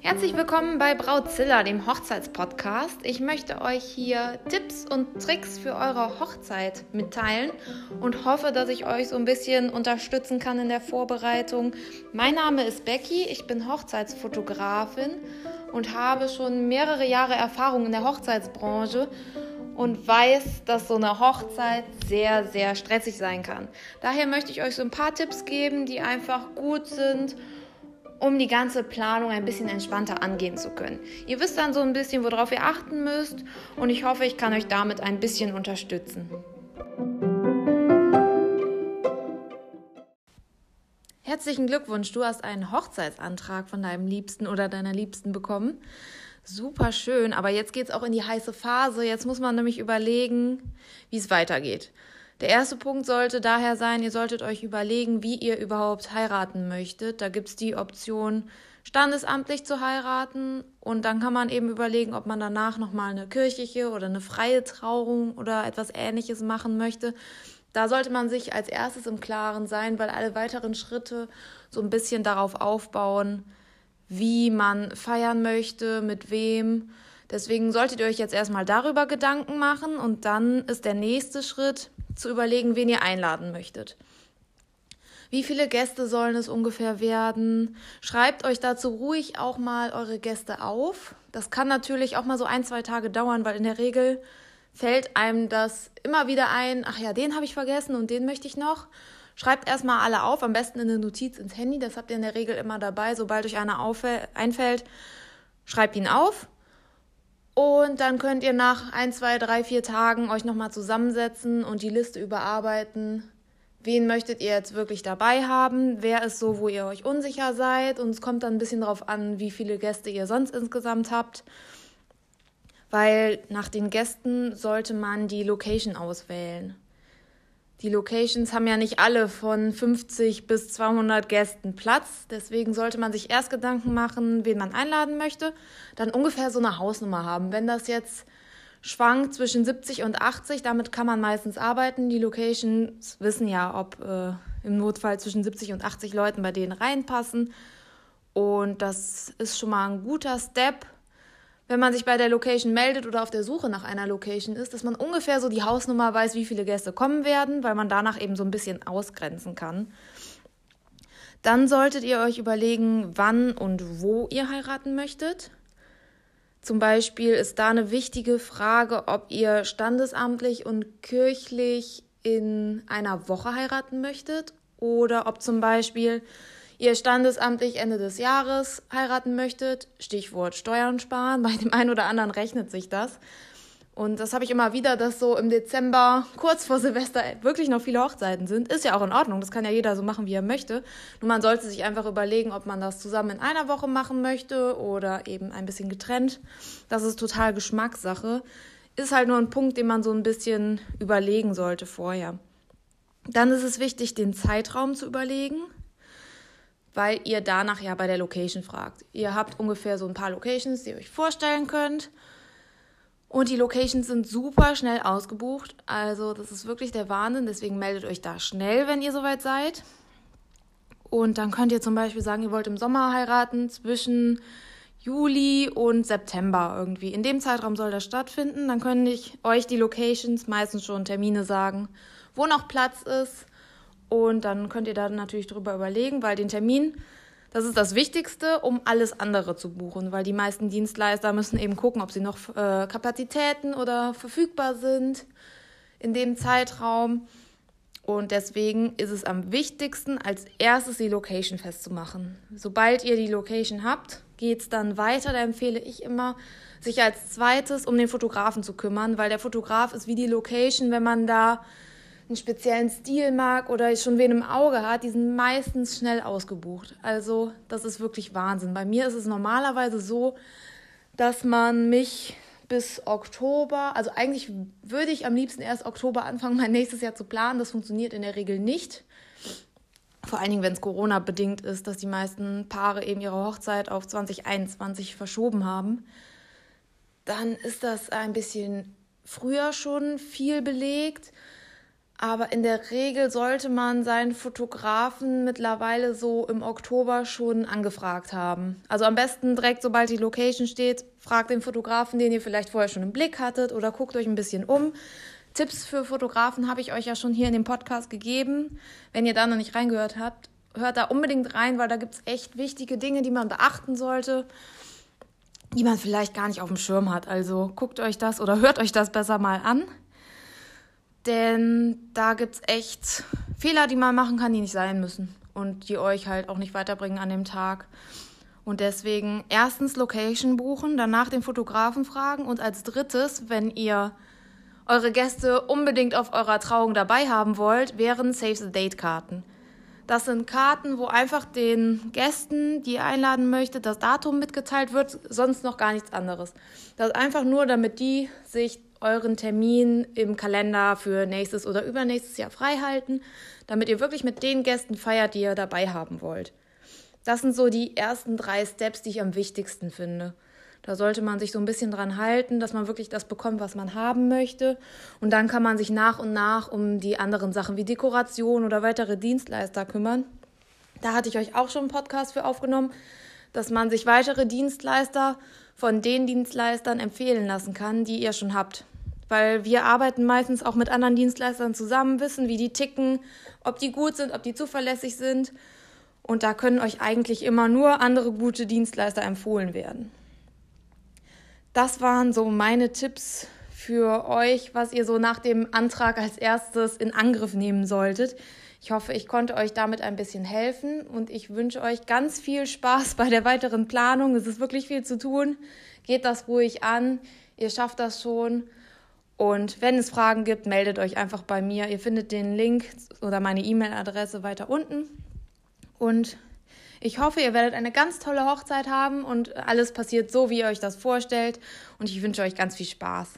Herzlich willkommen bei Brautzilla, dem Hochzeitspodcast. Ich möchte euch hier Tipps und Tricks für eure Hochzeit mitteilen und hoffe, dass ich euch so ein bisschen unterstützen kann in der Vorbereitung. Mein Name ist Becky, ich bin Hochzeitsfotografin und habe schon mehrere Jahre Erfahrung in der Hochzeitsbranche und weiß, dass so eine Hochzeit sehr, sehr stressig sein kann. Daher möchte ich euch so ein paar Tipps geben, die einfach gut sind um die ganze Planung ein bisschen entspannter angehen zu können. Ihr wisst dann so ein bisschen, worauf ihr achten müsst und ich hoffe, ich kann euch damit ein bisschen unterstützen. Herzlichen Glückwunsch, du hast einen Hochzeitsantrag von deinem Liebsten oder deiner Liebsten bekommen. Super schön, aber jetzt geht es auch in die heiße Phase. Jetzt muss man nämlich überlegen, wie es weitergeht. Der erste Punkt sollte daher sein, ihr solltet euch überlegen, wie ihr überhaupt heiraten möchtet. Da gibt es die Option, standesamtlich zu heiraten und dann kann man eben überlegen, ob man danach nochmal eine kirchliche oder eine freie Trauung oder etwas ähnliches machen möchte. Da sollte man sich als erstes im Klaren sein, weil alle weiteren Schritte so ein bisschen darauf aufbauen, wie man feiern möchte, mit wem. Deswegen solltet ihr euch jetzt erstmal darüber Gedanken machen und dann ist der nächste Schritt, zu überlegen, wen ihr einladen möchtet. Wie viele Gäste sollen es ungefähr werden? Schreibt euch dazu ruhig auch mal eure Gäste auf. Das kann natürlich auch mal so ein, zwei Tage dauern, weil in der Regel fällt einem das immer wieder ein, ach ja, den habe ich vergessen und den möchte ich noch. Schreibt erstmal alle auf, am besten in eine Notiz ins Handy, das habt ihr in der Regel immer dabei. Sobald euch einer einfällt, schreibt ihn auf und dann könnt ihr nach ein, zwei, drei, vier Tagen euch nochmal zusammensetzen und die Liste überarbeiten. Wen möchtet ihr jetzt wirklich dabei haben? Wer ist so, wo ihr euch unsicher seid? Und es kommt dann ein bisschen darauf an, wie viele Gäste ihr sonst insgesamt habt. Weil nach den Gästen sollte man die Location auswählen. Die Locations haben ja nicht alle von 50 bis 200 Gästen Platz. Deswegen sollte man sich erst Gedanken machen, wen man einladen möchte, dann ungefähr so eine Hausnummer haben. Wenn das jetzt schwankt zwischen 70 und 80, damit kann man meistens arbeiten. Die Locations wissen ja, ob äh, im Notfall zwischen 70 und 80 Leuten bei denen reinpassen. Und das ist schon mal ein guter Step, wenn man sich bei der Location meldet oder auf der Suche nach einer Location ist, dass man ungefähr so die Hausnummer weiß, wie viele Gäste kommen werden, weil man danach eben so ein bisschen ausgrenzen kann. Dann solltet ihr euch überlegen, wann und wo ihr heiraten möchtet. Zum Beispiel ist da eine wichtige Frage, ob ihr standesamtlich und kirchlich in einer Woche heiraten möchtet oder ob zum Beispiel ihr standesamtlich Ende des Jahres heiraten möchtet, Stichwort Steuern sparen, bei dem einen oder anderen rechnet sich das. Und das habe ich immer wieder, dass so im Dezember, kurz vor Silvester, wirklich noch viele Hochzeiten sind. Ist ja auch in Ordnung, das kann ja jeder so machen, wie er möchte. Nur man sollte sich einfach überlegen, ob man das zusammen in einer Woche machen möchte oder eben ein bisschen getrennt. Das ist total Geschmackssache. Ist halt nur ein Punkt, den man so ein bisschen überlegen sollte vorher. Dann ist es wichtig, den Zeitraum zu überlegen weil ihr danach ja bei der Location fragt. Ihr habt ungefähr so ein paar Locations, die ihr euch vorstellen könnt. Und die Locations sind super schnell ausgebucht. Also das ist wirklich der Wahnsinn. Deswegen meldet euch da schnell, wenn ihr soweit seid. Und dann könnt ihr zum Beispiel sagen, ihr wollt im Sommer heiraten zwischen Juli und September irgendwie. In dem Zeitraum soll das stattfinden. Dann könnte ich euch die Locations meistens schon Termine sagen, wo noch Platz ist und dann könnt ihr da natürlich drüber überlegen, weil den Termin, das ist das Wichtigste, um alles andere zu buchen, weil die meisten Dienstleister müssen eben gucken, ob sie noch äh, Kapazitäten oder verfügbar sind in dem Zeitraum. Und deswegen ist es am wichtigsten, als erstes die Location festzumachen. Sobald ihr die Location habt, geht es dann weiter. Da empfehle ich immer, sich als zweites um den Fotografen zu kümmern, weil der Fotograf ist wie die Location, wenn man da einen speziellen Stil mag oder schon wen im Auge hat, die sind meistens schnell ausgebucht. Also das ist wirklich Wahnsinn. Bei mir ist es normalerweise so, dass man mich bis Oktober, also eigentlich würde ich am liebsten erst Oktober anfangen, mein nächstes Jahr zu planen. Das funktioniert in der Regel nicht. Vor allen Dingen, wenn es Corona bedingt ist, dass die meisten Paare eben ihre Hochzeit auf 2021 verschoben haben. Dann ist das ein bisschen früher schon viel belegt. Aber in der Regel sollte man seinen Fotografen mittlerweile so im Oktober schon angefragt haben. Also am besten direkt, sobald die Location steht, fragt den Fotografen, den ihr vielleicht vorher schon im Blick hattet oder guckt euch ein bisschen um. Tipps für Fotografen habe ich euch ja schon hier in dem Podcast gegeben. Wenn ihr da noch nicht reingehört habt, hört da unbedingt rein, weil da gibt es echt wichtige Dinge, die man beachten sollte, die man vielleicht gar nicht auf dem Schirm hat. Also guckt euch das oder hört euch das besser mal an. Denn da gibt es echt Fehler, die man machen kann, die nicht sein müssen und die euch halt auch nicht weiterbringen an dem Tag. Und deswegen erstens Location buchen, danach den Fotografen fragen und als drittes, wenn ihr eure Gäste unbedingt auf eurer Trauung dabei haben wollt, wären Save the Date Karten. Das sind Karten, wo einfach den Gästen, die ihr einladen möchtet, das Datum mitgeteilt wird, sonst noch gar nichts anderes. Das ist einfach nur, damit die sich euren Termin im Kalender für nächstes oder übernächstes Jahr frei halten, damit ihr wirklich mit den Gästen feiert, die ihr dabei haben wollt. Das sind so die ersten drei Steps, die ich am wichtigsten finde. Da sollte man sich so ein bisschen dran halten, dass man wirklich das bekommt, was man haben möchte. Und dann kann man sich nach und nach um die anderen Sachen wie Dekoration oder weitere Dienstleister kümmern. Da hatte ich euch auch schon einen Podcast für aufgenommen, dass man sich weitere Dienstleister von den Dienstleistern empfehlen lassen kann, die ihr schon habt. Weil wir arbeiten meistens auch mit anderen Dienstleistern zusammen, wissen, wie die ticken, ob die gut sind, ob die zuverlässig sind. Und da können euch eigentlich immer nur andere gute Dienstleister empfohlen werden. Das waren so meine Tipps für euch, was ihr so nach dem Antrag als erstes in Angriff nehmen solltet. Ich hoffe, ich konnte euch damit ein bisschen helfen und ich wünsche euch ganz viel Spaß bei der weiteren Planung. Es ist wirklich viel zu tun. Geht das ruhig an. Ihr schafft das schon. Und wenn es Fragen gibt, meldet euch einfach bei mir. Ihr findet den Link oder meine E-Mail-Adresse weiter unten. Und ich hoffe, ihr werdet eine ganz tolle Hochzeit haben und alles passiert so, wie ihr euch das vorstellt. Und ich wünsche euch ganz viel Spaß.